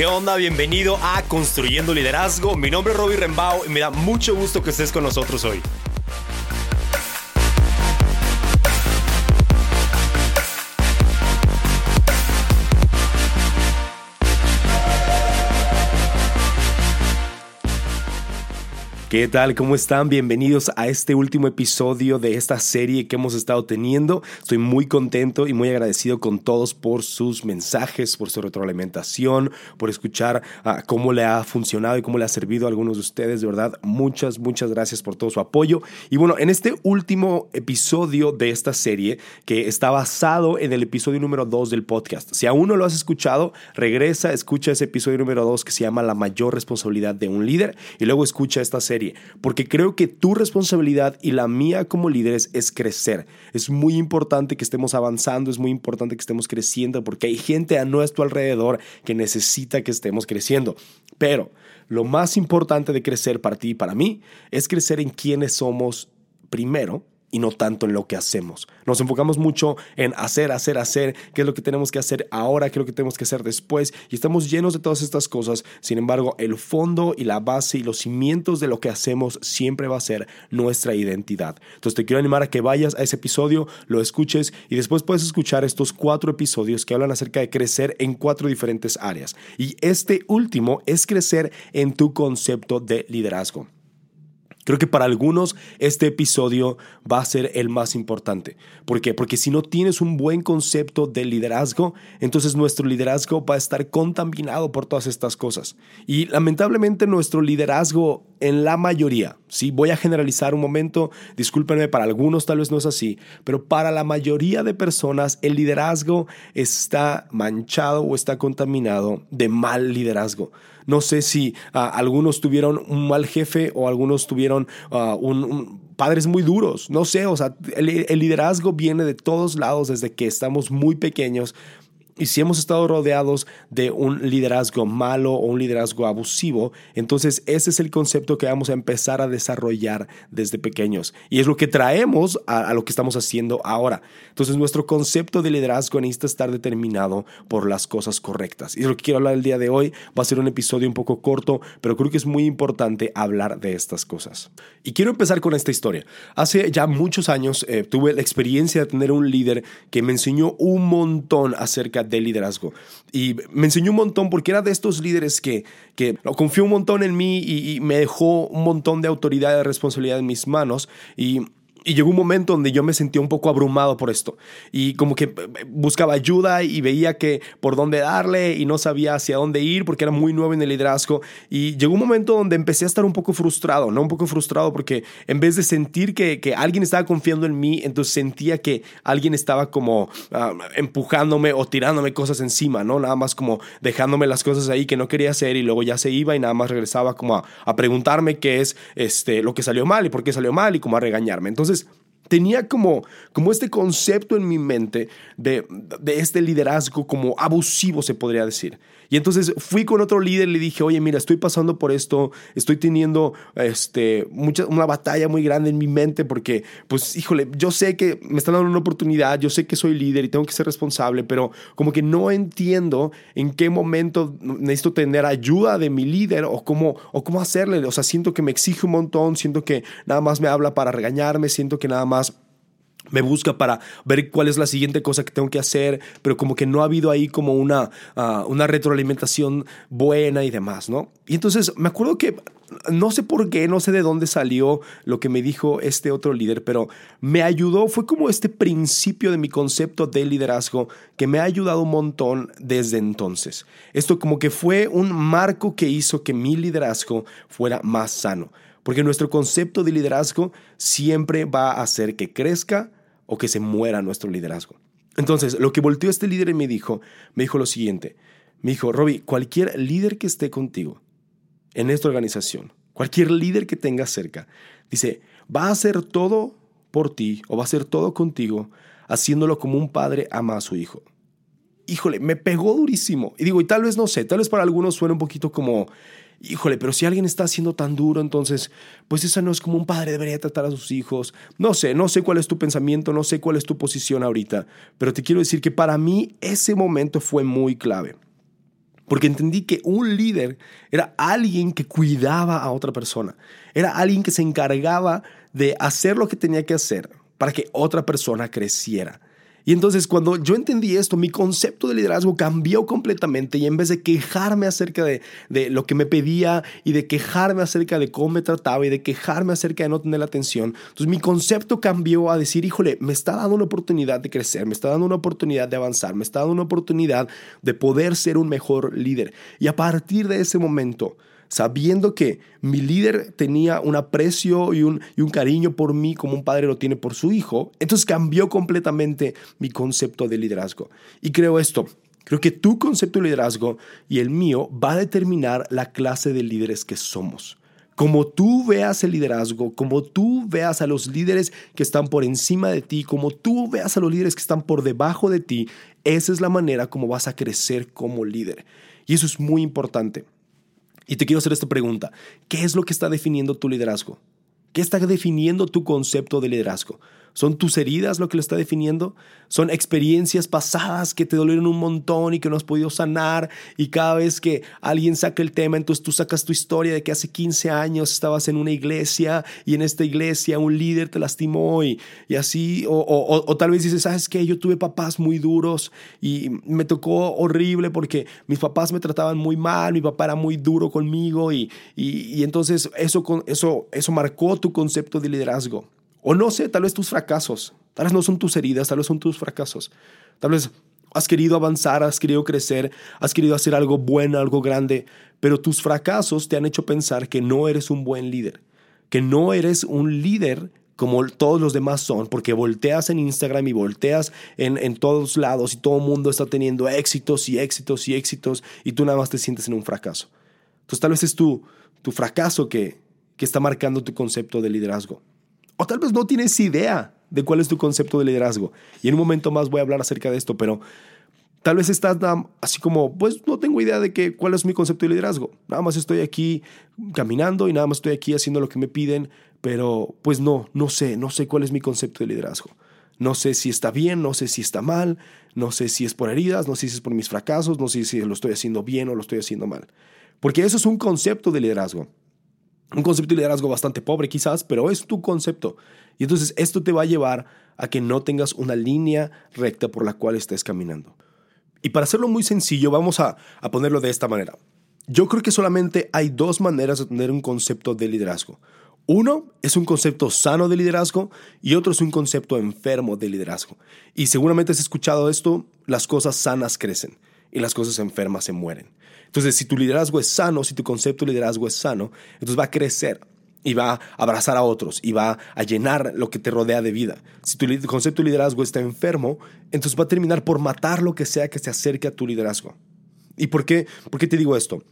¿Qué onda? Bienvenido a Construyendo Liderazgo. Mi nombre es Robbie Rembao y me da mucho gusto que estés con nosotros hoy. ¿Qué tal? ¿Cómo están? Bienvenidos a este último episodio de esta serie que hemos estado teniendo. Estoy muy contento y muy agradecido con todos por sus mensajes, por su retroalimentación, por escuchar ah, cómo le ha funcionado y cómo le ha servido a algunos de ustedes. De verdad, muchas, muchas gracias por todo su apoyo. Y bueno, en este último episodio de esta serie, que está basado en el episodio número 2 del podcast, si aún no lo has escuchado, regresa, escucha ese episodio número 2 que se llama La mayor responsabilidad de un líder y luego escucha esta serie porque creo que tu responsabilidad y la mía como líderes es crecer. Es muy importante que estemos avanzando, es muy importante que estemos creciendo, porque hay gente a nuestro alrededor que necesita que estemos creciendo. Pero lo más importante de crecer para ti y para mí es crecer en quienes somos primero y no tanto en lo que hacemos. Nos enfocamos mucho en hacer, hacer, hacer, qué es lo que tenemos que hacer ahora, qué es lo que tenemos que hacer después, y estamos llenos de todas estas cosas. Sin embargo, el fondo y la base y los cimientos de lo que hacemos siempre va a ser nuestra identidad. Entonces te quiero animar a que vayas a ese episodio, lo escuches y después puedes escuchar estos cuatro episodios que hablan acerca de crecer en cuatro diferentes áreas. Y este último es crecer en tu concepto de liderazgo. Creo que para algunos este episodio va a ser el más importante. ¿Por qué? Porque si no tienes un buen concepto de liderazgo, entonces nuestro liderazgo va a estar contaminado por todas estas cosas. Y lamentablemente nuestro liderazgo en la mayoría, sí, voy a generalizar un momento, discúlpenme, para algunos tal vez no es así, pero para la mayoría de personas el liderazgo está manchado o está contaminado de mal liderazgo. No sé si ah, algunos tuvieron un mal jefe o algunos tuvieron ah, padres muy duros. No sé, o sea, el, liderazgo viene de todos lados desde que estamos muy pequeños. Y si hemos estado rodeados de un liderazgo malo o un liderazgo abusivo, entonces ese es el concepto que vamos a empezar a desarrollar desde pequeños. Y es lo que traemos a, lo que estamos haciendo ahora. Entonces nuestro concepto de liderazgo necesita estar determinado por las cosas correctas. Y es lo que quiero hablar el día de hoy. Va a ser un episodio un poco corto, pero creo que es muy importante hablar de estas cosas. Y quiero empezar con esta historia. Hace ya muchos años eh, tuve la experiencia de tener un líder que me enseñó un montón acerca de de liderazgo. Y me enseñó un montón porque era de estos líderes que, que confió un montón en mí y, me dejó un montón de autoridad y responsabilidad en mis manos. Y y llegó un momento donde yo me sentía un poco abrumado por esto y como que eh, buscaba ayuda y veía que por dónde darle y no sabía hacia dónde ir porque era muy nuevo en el liderazgo y llegó un momento donde empecé a estar un poco frustrado, ¿no? Un poco frustrado porque en vez de sentir que, que alguien estaba confiando en mí, entonces sentía que alguien estaba como ah, empujándome o tirándome cosas encima, ¿no? Nada más como dejándome las cosas ahí que no quería hacer y luego ya se iba y nada más regresaba como a, a preguntarme qué es este, lo que salió mal y por qué salió mal y como a regañarme. Entonces, entonces, tenía como, como este concepto en mi mente de, de, este liderazgo como abusivo, se podría decir. Y entonces fui con otro líder y le dije, oye, mira, estoy pasando por esto, estoy teniendo este, mucha, una batalla muy grande en mi mente porque, pues, híjole, yo sé que me están dando una oportunidad, yo sé que soy líder y tengo que ser responsable, pero como que no entiendo en qué momento necesito tener ayuda de mi líder o cómo, o cómo hacerle. O sea, siento que me exige un montón, siento que nada más me habla para regañarme, siento que nada más me busca para ver cuál es la siguiente cosa que tengo que hacer, pero como que no ha habido ahí como una, ah, una retroalimentación buena y demás, ¿no? Y entonces me acuerdo que no sé por qué, no sé de dónde salió lo que me dijo este otro líder, pero me ayudó, fue como este principio de mi concepto de liderazgo que me ha ayudado un montón desde entonces. Esto como que fue un marco que hizo que mi liderazgo fuera más sano. Porque nuestro concepto de liderazgo siempre va a hacer que crezca o que se muera nuestro liderazgo. Entonces, lo que volteó este líder y me dijo, me dijo lo siguiente. Me dijo, Robbie, cualquier líder que esté contigo en esta organización, cualquier líder que tengas cerca, dice, va a hacer todo por ti o va a hacer todo contigo, haciéndolo como un padre ama a su hijo. Híjole, me pegó durísimo. Y digo, y tal vez no sé, tal vez para algunos suena un poquito como híjole, pero si alguien está siendo tan duro, entonces, pues esa no es como un padre debería tratar a sus hijos. No sé, no sé cuál es tu pensamiento, no sé cuál es tu posición ahorita, pero te quiero decir que para mí ese momento fue muy clave. porque entendí que un líder era alguien que cuidaba a otra persona, era alguien que se encargaba de hacer lo que tenía que hacer para que otra persona creciera. Y entonces cuando yo entendí esto, mi concepto de liderazgo cambió completamente y en vez de quejarme acerca de, de, lo que me pedía y de quejarme acerca de cómo me trataba y de quejarme acerca de no tener la atención, entonces mi concepto cambió a decir, híjole, me está dando una oportunidad de crecer, me está dando una oportunidad de avanzar, me está dando una oportunidad de poder ser un mejor líder. Y a partir de ese momento, sabiendo que mi líder tenía un aprecio y un, y un cariño por mí como un padre lo tiene por su hijo, entonces cambió completamente mi concepto de liderazgo. Y creo esto, creo que tu concepto de liderazgo y el mío va a determinar la clase de líderes que somos. Como tú veas el liderazgo, como tú veas a los líderes que están por encima de ti, como tú veas a los líderes que están por debajo de ti, esa es la manera como vas a crecer como líder. Y eso es muy importante. Y te quiero hacer esta pregunta. ¿Qué es lo que está definiendo tu liderazgo? ¿Qué está definiendo tu concepto de liderazgo? ¿Son tus heridas lo que lo está definiendo? ¿Son experiencias pasadas que te dolieron un montón y que no has podido sanar? Y cada vez que alguien saca el tema, entonces tú sacas tu historia de que hace 15 años estabas en una iglesia y en esta iglesia un líder te lastimó y, y así. O, o, o, tal vez dices, ¿sabes qué? Yo tuve papás muy duros y me tocó horrible porque mis papás me trataban muy mal, mi papá era muy duro conmigo y, y, y entonces eso, eso, eso marcó tu concepto de liderazgo. O no sé, tal vez tus fracasos. Tal vez no son tus heridas, tal vez son tus fracasos. Tal vez has querido avanzar, has querido crecer, has querido hacer algo bueno, algo grande, pero tus fracasos te han hecho pensar que no eres un buen líder, que no eres un líder como todos los demás son, porque volteas en Instagram y volteas en, en todos lados y todo el mundo está teniendo éxitos y éxitos y éxitos y tú nada más te sientes en un fracaso. Entonces tal vez es tu, tu fracaso que, que está marcando tu concepto de liderazgo. O tal vez no tienes idea de cuál es tu concepto de liderazgo. Y en un momento más voy a hablar acerca de esto, pero tal vez estás así como, pues no tengo idea de que, cuál es mi concepto de liderazgo. Nada más estoy aquí caminando y nada más estoy aquí haciendo lo que me piden, pero pues no, no sé, no sé cuál es mi concepto de liderazgo. No sé si está bien, no sé si está mal, no sé si es por heridas, no sé si es por mis fracasos, no sé si lo estoy haciendo bien o lo estoy haciendo mal. Porque eso es un concepto de liderazgo. Un concepto de liderazgo bastante pobre quizás, pero es tu concepto. Y entonces esto te va a llevar a que no tengas una línea recta por la cual estés caminando. Y para hacerlo muy sencillo, vamos a, a ponerlo de esta manera. Yo creo que solamente hay dos maneras de tener un concepto de liderazgo. Uno es un concepto sano de liderazgo y otro es un concepto enfermo de liderazgo. Y seguramente has escuchado esto, las cosas sanas crecen y las cosas enfermas se mueren. Entonces, si tu liderazgo es sano, si tu concepto de liderazgo es sano, entonces va a crecer y va a abrazar a otros y va a llenar lo que te rodea de vida. Si tu concepto de liderazgo está enfermo, entonces va a terminar por matar lo que sea que se acerque a tu liderazgo. ¿Y por qué, por qué te digo esto?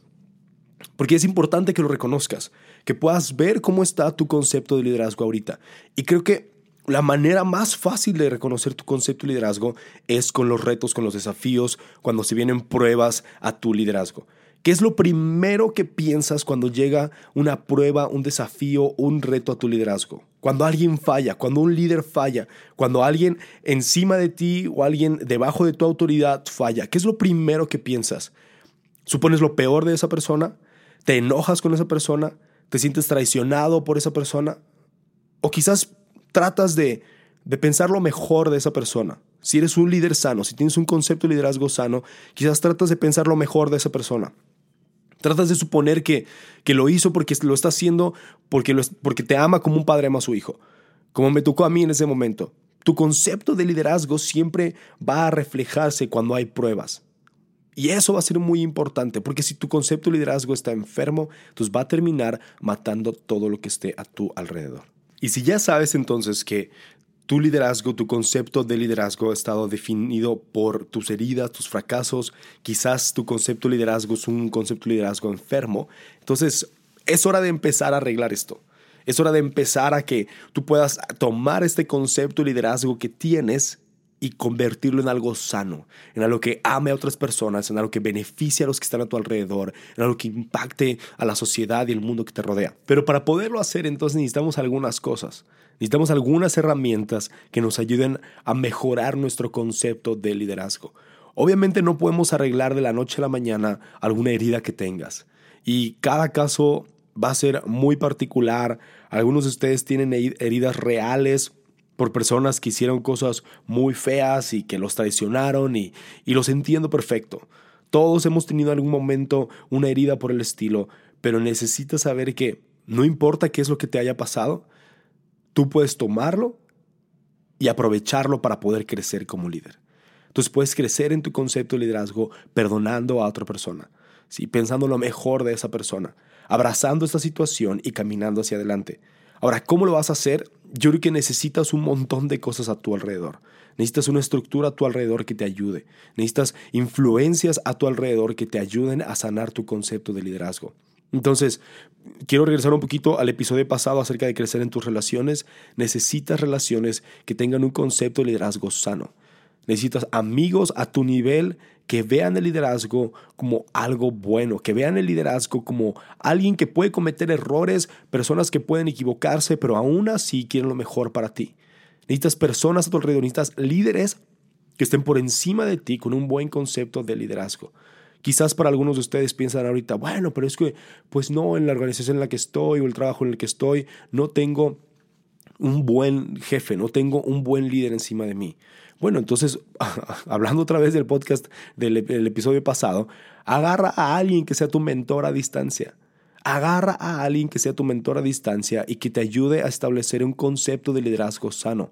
Porque es importante que lo reconozcas, que puedas ver cómo está tu concepto de liderazgo ahorita. Y creo que la manera más fácil de reconocer tu concepto de liderazgo es con los retos, con los desafíos, cuando se vienen pruebas a tu liderazgo. ¿Qué es lo primero que piensas cuando llega una prueba, un desafío, un reto a tu liderazgo? Cuando alguien falla, cuando un líder falla, cuando alguien encima de ti o alguien debajo de tu autoridad falla, ¿qué es lo primero que piensas? ¿Supones lo peor de esa persona? ¿Te enojas con esa persona? ¿Te sientes traicionado por esa persona? O quizás tratas de, de pensar lo mejor de esa persona. Si eres un líder sano, si tienes un concepto de liderazgo sano, quizás tratas de pensar lo mejor de esa persona. Tratas de suponer que, que lo hizo porque lo está haciendo porque, lo, porque te ama como un padre ama a su hijo, como me tocó a mí en ese momento. Tu concepto de liderazgo siempre va a reflejarse cuando hay pruebas. Y eso va a ser muy importante, porque si tu concepto de liderazgo está enfermo, entonces va a terminar matando todo lo que esté a tu alrededor. Y si ya sabes entonces que tu liderazgo, tu concepto de liderazgo ha estado definido por tus heridas, tus fracasos, quizás tu concepto de liderazgo es un concepto de liderazgo enfermo, entonces es hora de empezar a arreglar esto. Es hora de empezar a que tú puedas tomar este concepto de liderazgo que tienes y convertirlo en algo sano, en algo que ame a otras personas, en algo que beneficie a los que están a tu alrededor, en algo que impacte a la sociedad y el mundo que te rodea. Pero para poderlo hacer entonces necesitamos algunas cosas. Necesitamos algunas herramientas que nos ayuden a mejorar nuestro concepto de liderazgo. Obviamente no podemos arreglar de la noche a la mañana alguna herida que tengas. Y cada caso va a ser muy particular. Algunos de ustedes tienen heridas reales por personas que hicieron cosas muy feas y que los traicionaron y, y los entiendo perfecto. Todos hemos tenido en algún momento una herida por el estilo, pero necesitas saber que no importa qué es lo que te haya pasado, tú puedes tomarlo y aprovecharlo para poder crecer como líder. Entonces puedes crecer en tu concepto de liderazgo perdonando a otra persona, ¿sí? pensando lo mejor de esa persona, abrazando esta situación y caminando hacia adelante. Ahora, ¿cómo lo vas a hacer? Yo creo que necesitas un montón de cosas a tu alrededor. Necesitas una estructura a tu alrededor que te ayude. Necesitas influencias a tu alrededor que te ayuden a sanar tu concepto de liderazgo. Entonces, quiero regresar un poquito al episodio pasado acerca de crecer en tus relaciones. Necesitas relaciones que tengan un concepto de liderazgo sano. Necesitas amigos a tu nivel que vean el liderazgo como algo bueno, que vean el liderazgo como alguien que puede cometer errores, personas que pueden equivocarse, pero aún así quieren lo mejor para ti. Necesitas personas a tu alrededor, necesitas líderes que estén por encima de ti con un buen concepto de liderazgo. Quizás para algunos de ustedes piensan ahorita, bueno, pero es que, pues no, en la organización en la que estoy o el trabajo en el que estoy, no tengo un buen jefe, no tengo un buen líder encima de mí. Bueno, entonces, hablando otra vez del podcast del, episodio pasado, agarra a alguien que sea tu mentor a distancia. Agarra a alguien que sea tu mentor a distancia y que te ayude a establecer un concepto de liderazgo sano.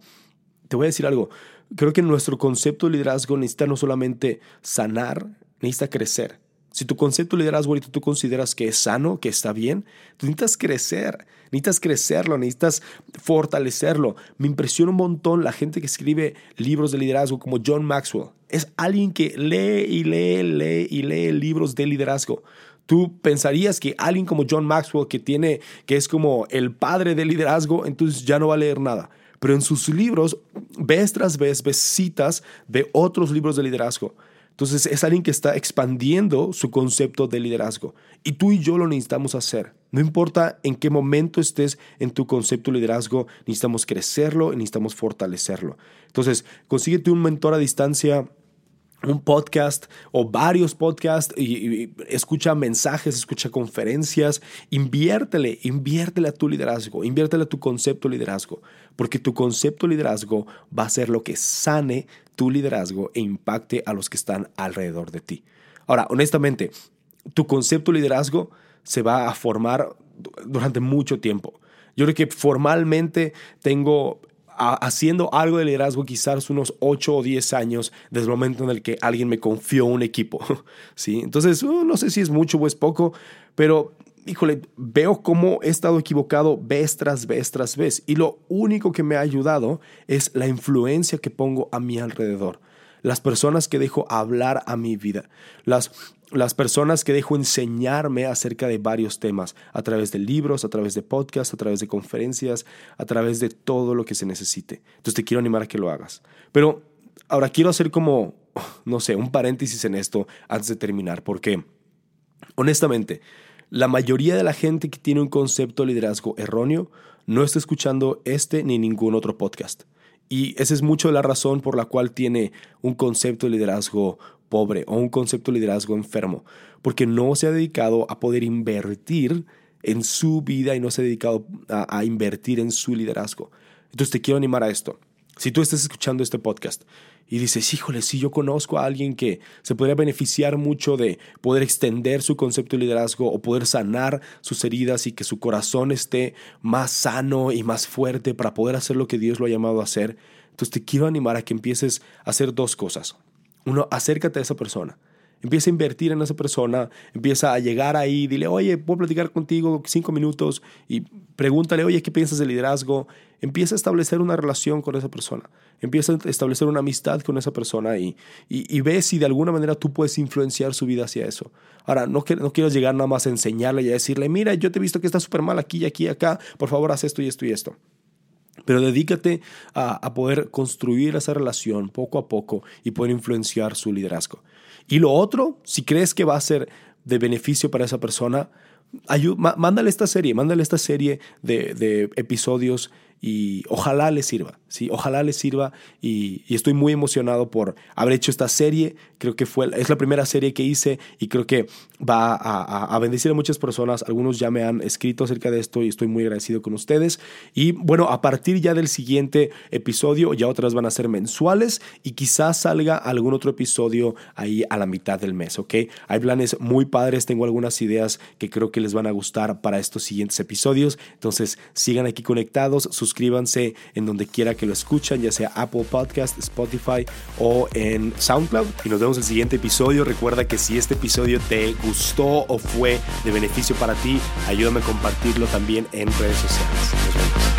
Te voy a decir algo, creo que nuestro concepto de liderazgo necesita no solamente sanar, necesita crecer. Si tu concepto de liderazgo ahorita tú consideras que es sano, que está bien, tú necesitas crecer, necesitas crecerlo, necesitas fortalecerlo. Me impresiona un montón la gente que escribe libros de liderazgo como John Maxwell. Es alguien que lee y lee, lee y lee libros de liderazgo. Tú pensarías que alguien como John Maxwell, que tiene, que es como el padre del liderazgo, entonces ya no va a leer nada. Pero en sus libros, vez tras vez, ves citas de otros libros de liderazgo. Entonces es alguien que está expandiendo su concepto de liderazgo. Y tú y yo lo necesitamos hacer. No importa en qué momento estés en tu concepto de liderazgo, necesitamos crecerlo y necesitamos fortalecerlo. Entonces, consíguete un mentor a distancia un podcast o varios podcasts y, escucha mensajes, escucha conferencias, inviértele, inviértele a tu liderazgo, inviértele a tu concepto de liderazgo, porque tu concepto de liderazgo va a ser lo que sane tu liderazgo e impacte a los que están alrededor de ti. Ahora, honestamente, tu concepto de liderazgo se va a formar durante mucho tiempo. Yo creo que formalmente tengo haciendo algo de liderazgo quizás unos 8 o 10 años desde el momento en el que alguien me confió un equipo. ¿sí? Entonces, uh, no sé si es mucho o es poco, pero híjole, veo cómo he estado equivocado vez tras vez tras vez. Y lo único que me ha ayudado es la influencia que pongo a mi alrededor. Las personas que dejo hablar a mi vida. Las las personas que dejo enseñarme acerca de varios temas, a través de libros, a través de podcasts, a través de conferencias, a través de todo lo que se necesite. Entonces te quiero animar a que lo hagas. Pero ahora quiero hacer como, no sé, un paréntesis en esto antes de terminar, porque honestamente, la mayoría de la gente que tiene un concepto de liderazgo erróneo no está escuchando este ni ningún otro podcast. Y esa es mucho la razón por la cual tiene un concepto de liderazgo pobre o un concepto de liderazgo enfermo, porque no se ha dedicado a poder invertir en su vida y no se ha dedicado a, invertir en su liderazgo. Entonces te quiero animar a esto. Si tú estás escuchando este podcast y dices, híjole, si yo conozco a alguien que se podría beneficiar mucho de poder extender su concepto de liderazgo o poder sanar sus heridas y que su corazón esté más sano y más fuerte para poder hacer lo que Dios lo ha llamado a hacer, entonces te quiero animar a que empieces a hacer dos cosas. Uno, acércate a esa persona. Empieza a invertir en esa persona, empieza a llegar ahí, dile, oye, puedo platicar contigo cinco minutos y pregúntale, oye, ¿qué piensas de liderazgo? Empieza a establecer una relación con esa persona, empieza a establecer una amistad con esa persona y, y, ve si de alguna manera tú puedes influenciar su vida hacia eso. Ahora, no, no quiero llegar nada más a enseñarle y a decirle, mira, yo te he visto que estás súper mal aquí y aquí y acá, por favor, haz esto y esto y esto. Pero dedícate a, poder construir esa relación poco a poco y poder influenciar su liderazgo. Y lo otro, si crees que va a ser de beneficio para esa persona, mándale esta serie, mándale esta serie de, episodios y ojalá les sirva, ¿sí? Ojalá les sirva y, estoy muy emocionado por haber hecho esta serie. Creo que fue, es la primera serie que hice y creo que va a, bendecir a muchas personas. Algunos ya me han escrito acerca de esto y estoy muy agradecido con ustedes. Y bueno, a partir ya del siguiente episodio, ya otras van a ser mensuales y quizás salga algún otro episodio ahí a la mitad del mes, ¿ok? Hay planes muy padres, tengo algunas ideas que creo que les van a gustar para estos siguientes episodios. Entonces, sigan aquí conectados suscríbanse en donde quiera lo escuchan, ya sea Apple Podcast, Spotify o en SoundCloud. Y nos vemos en el siguiente episodio. Recuerda que si este episodio te gustó o fue de beneficio para ti, ayúdame a compartirlo también en redes sociales.